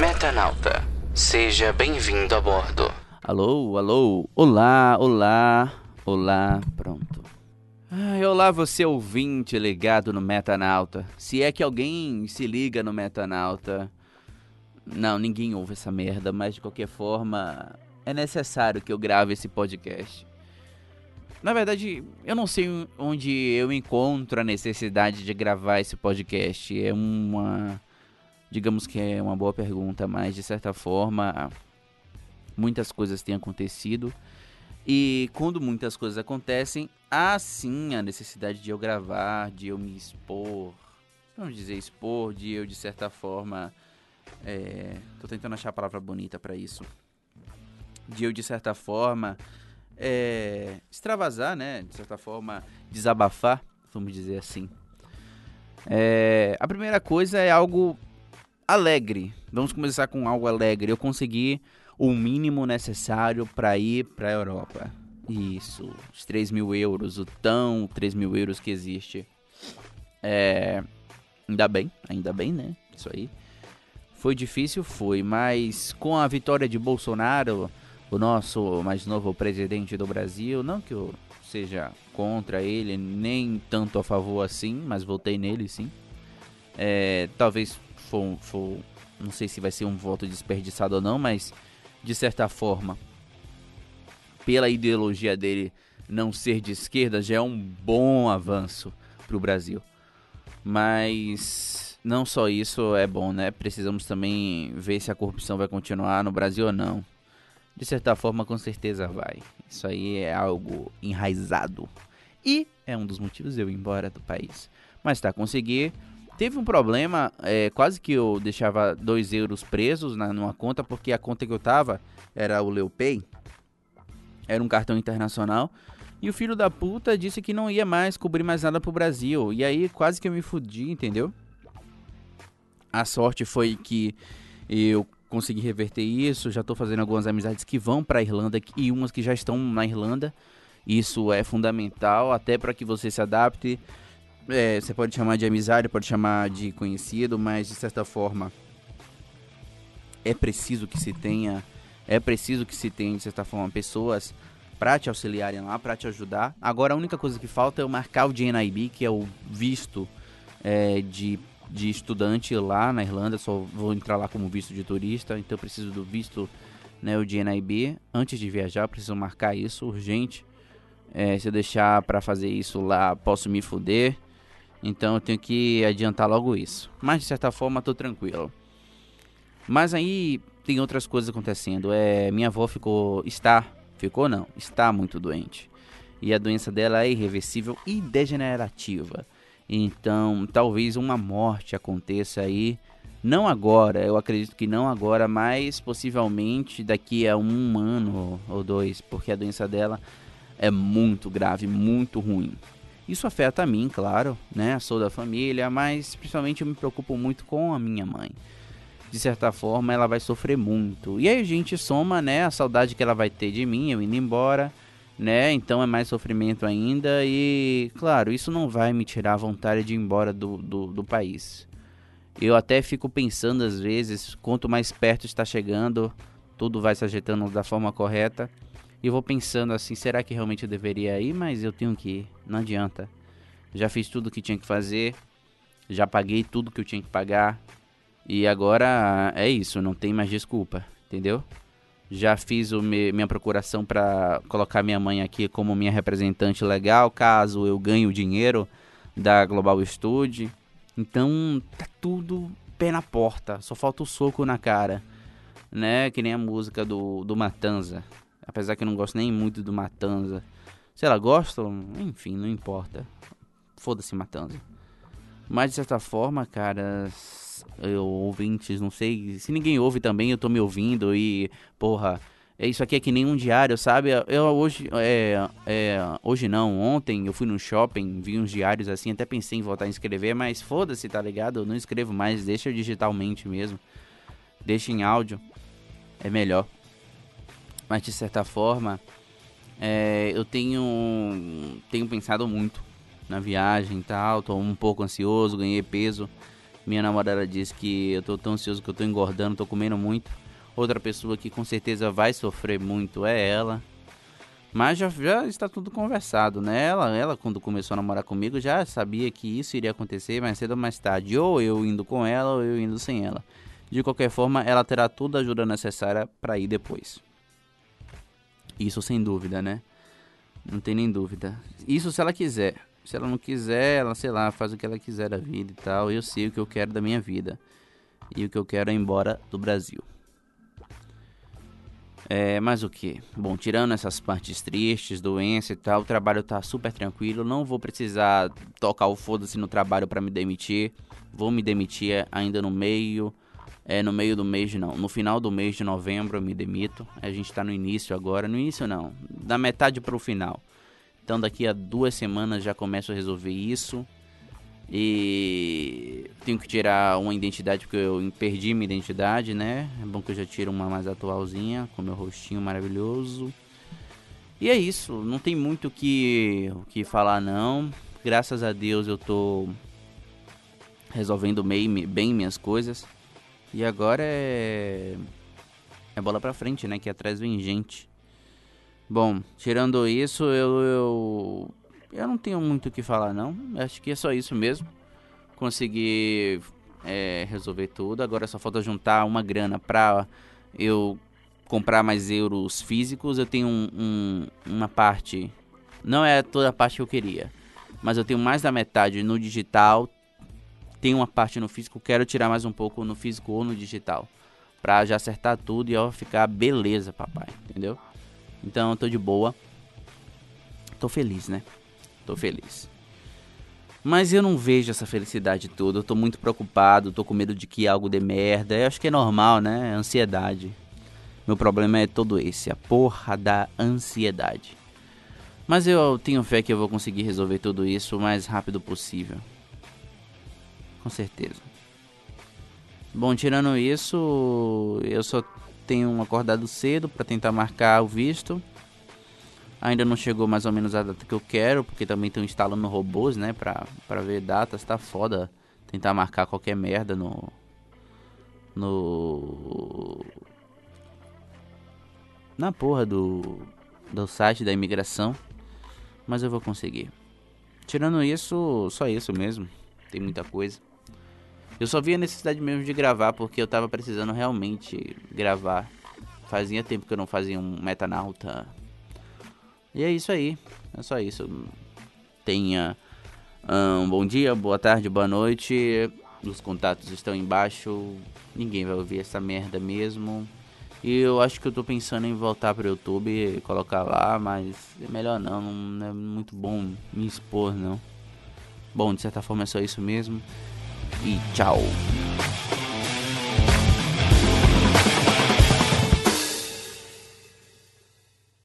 Metanauta, seja bem-vindo a bordo. Alô, alô, olá, olá, olá, pronto. Ai, olá, você ouvinte ligado no Metanauta. Se é que alguém se liga no Metanauta. Não, ninguém ouve essa merda, mas de qualquer forma, é necessário que eu grave esse podcast. Na verdade, eu não sei onde eu encontro a necessidade de gravar esse podcast. É uma. Digamos que é uma boa pergunta, mas de certa forma, muitas coisas têm acontecido. E quando muitas coisas acontecem, há sim a necessidade de eu gravar, de eu me expor. Vamos dizer expor, de eu de certa forma. É, tô tentando achar a palavra bonita para isso. De eu de certa forma é, extravasar, né? De certa forma desabafar, vamos dizer assim. É, a primeira coisa é algo alegre. Vamos começar com algo alegre. Eu consegui o mínimo necessário para ir para a Europa. Isso, os 3 mil euros, o tão 3 mil euros que existe. É, ainda bem, ainda bem, né? Isso aí. Foi difícil, foi, mas com a vitória de Bolsonaro, o nosso mais novo presidente do Brasil, não que eu seja contra ele, nem tanto a favor assim, mas votei nele sim. É, talvez for, for, não sei se vai ser um voto desperdiçado ou não, mas de certa forma, pela ideologia dele não ser de esquerda, já é um bom avanço para o Brasil. Mas não só isso é bom, né? Precisamos também ver se a corrupção vai continuar no Brasil ou não. De certa forma, com certeza vai. Isso aí é algo enraizado. E é um dos motivos de eu ir embora do país. Mas tá, consegui Teve um problema, é, quase que eu deixava 2 euros presos na, numa conta, porque a conta que eu tava era o Leopay, era um cartão internacional. E o filho da puta disse que não ia mais cobrir mais nada pro Brasil. E aí quase que eu me fudi, entendeu? A sorte foi que eu consegui reverter isso. Já tô fazendo algumas amizades que vão pra Irlanda e umas que já estão na Irlanda. Isso é fundamental até para que você se adapte é, você pode chamar de amizade, pode chamar de conhecido, mas de certa forma é preciso que se tenha, é preciso que se tenha de certa forma pessoas para te auxiliarem lá, para te ajudar. Agora a única coisa que falta é eu marcar o DNIB, que é o visto é, de, de estudante lá na Irlanda. Só vou entrar lá como visto de turista, então eu preciso do visto, né, o DNIB. Antes de viajar, preciso marcar isso urgente. É, se eu deixar para fazer isso lá, posso me fuder. Então eu tenho que adiantar logo isso. Mas de certa forma tô tranquilo. Mas aí tem outras coisas acontecendo. É, minha avó ficou, está, ficou não, está muito doente. E a doença dela é irreversível e degenerativa. Então, talvez uma morte aconteça aí, não agora, eu acredito que não agora, mas possivelmente daqui a um ano ou dois, porque a doença dela é muito grave, muito ruim. Isso afeta a mim, claro, né? Sou da família, mas principalmente eu me preocupo muito com a minha mãe. De certa forma, ela vai sofrer muito. E aí a gente soma, né, a saudade que ela vai ter de mim, eu indo embora, né? Então é mais sofrimento ainda e, claro, isso não vai me tirar a vontade de ir embora do, do, do país. Eu até fico pensando às vezes, quanto mais perto está chegando, tudo vai se ajeitando da forma correta e vou pensando assim, será que realmente eu deveria ir? Mas eu tenho que ir, não adianta. Já fiz tudo o que tinha que fazer, já paguei tudo que eu tinha que pagar. E agora é isso, não tem mais desculpa, entendeu? Já fiz o me, minha procuração para colocar minha mãe aqui como minha representante legal, caso eu ganhe o dinheiro da Global Studio. Então tá tudo pé na porta, só falta o soco na cara, né? Que nem a música do, do Matanza. Apesar que eu não gosto nem muito do Matanza. Se ela gosta, enfim, não importa. Foda-se Matanza. Mas de certa forma, cara, eu ouvintes, não sei. Se ninguém ouve também, eu tô me ouvindo e, porra, é isso aqui é que nem um diário, sabe? Eu hoje, é, é, hoje não, ontem eu fui no shopping, vi uns diários assim, até pensei em voltar a escrever, mas foda-se, tá ligado? Eu não escrevo mais, deixa digitalmente mesmo. Deixa em áudio, é melhor mas de certa forma é, eu tenho tenho pensado muito na viagem e tal, tô um pouco ansioso, ganhei peso Minha namorada diz que eu tô tão ansioso que eu tô engordando, tô comendo muito. Outra pessoa que com certeza vai sofrer muito é ela. Mas já, já está tudo conversado, né? Ela, ela, quando começou a namorar comigo, já sabia que isso iria acontecer mais cedo ou mais tarde. Ou eu indo com ela, ou eu indo sem ela. De qualquer forma, ela terá toda a ajuda necessária para ir depois. Isso sem dúvida, né? Não tem nem dúvida. Isso se ela quiser. Se ela não quiser, ela, sei lá, faz o que ela quiser da vida e tal. Eu sei o que eu quero da minha vida. E o que eu quero é ir embora do Brasil. É, mas o que? Bom, tirando essas partes tristes, doença e tal, o trabalho tá super tranquilo. Não vou precisar tocar o foda-se no trabalho para me demitir. Vou me demitir ainda no meio. É, no meio do mês, não. No final do mês de novembro eu me demito. A gente tá no início agora. No início, não. Da metade pro final. Então, daqui a duas semanas já começo a resolver isso. E tenho que tirar uma identidade porque eu perdi minha identidade, né? É bom que eu já tiro uma mais atualzinha, com meu rostinho maravilhoso. E é isso, não tem muito o que, o que falar não. Graças a Deus eu tô resolvendo bem, bem minhas coisas. E agora é é bola pra frente, né? Que atrás vem gente. Bom, tirando isso, eu, eu eu não tenho muito o que falar, não. Acho que é só isso mesmo. Consegui é, resolver tudo. Agora só falta juntar uma grana pra eu comprar mais euros físicos. Eu tenho um, um, uma parte. Não é toda a parte que eu queria. Mas eu tenho mais da metade no digital. Tenho uma parte no físico. Quero tirar mais um pouco no físico ou no digital. Pra já acertar tudo e ó, ficar beleza, papai. Entendeu? Então eu tô de boa. Tô feliz, né? Tô feliz. Mas eu não vejo essa felicidade toda. Eu tô muito preocupado, tô com medo de que algo dê merda. Eu acho que é normal, né? É ansiedade. Meu problema é todo esse, a porra da ansiedade. Mas eu tenho fé que eu vou conseguir resolver tudo isso o mais rápido possível. Com certeza. Bom, tirando isso, eu só tenho acordado cedo para tentar marcar o visto. Ainda não chegou mais ou menos a data que eu quero, porque também estão instalando robôs, né, pra, pra ver datas. Tá foda tentar marcar qualquer merda no. No. Na porra do. Do site da imigração. Mas eu vou conseguir. Tirando isso, só isso mesmo. Tem muita coisa. Eu só vi a necessidade mesmo de gravar, porque eu tava precisando realmente gravar. Fazia tempo que eu não fazia um metanauta e é isso aí. É só isso. Tenha um bom dia, boa tarde, boa noite. Os contatos estão embaixo. Ninguém vai ouvir essa merda mesmo. E eu acho que eu tô pensando em voltar pro YouTube e colocar lá, mas é melhor não, não é muito bom me expor não. Bom, de certa forma é só isso mesmo. y chao.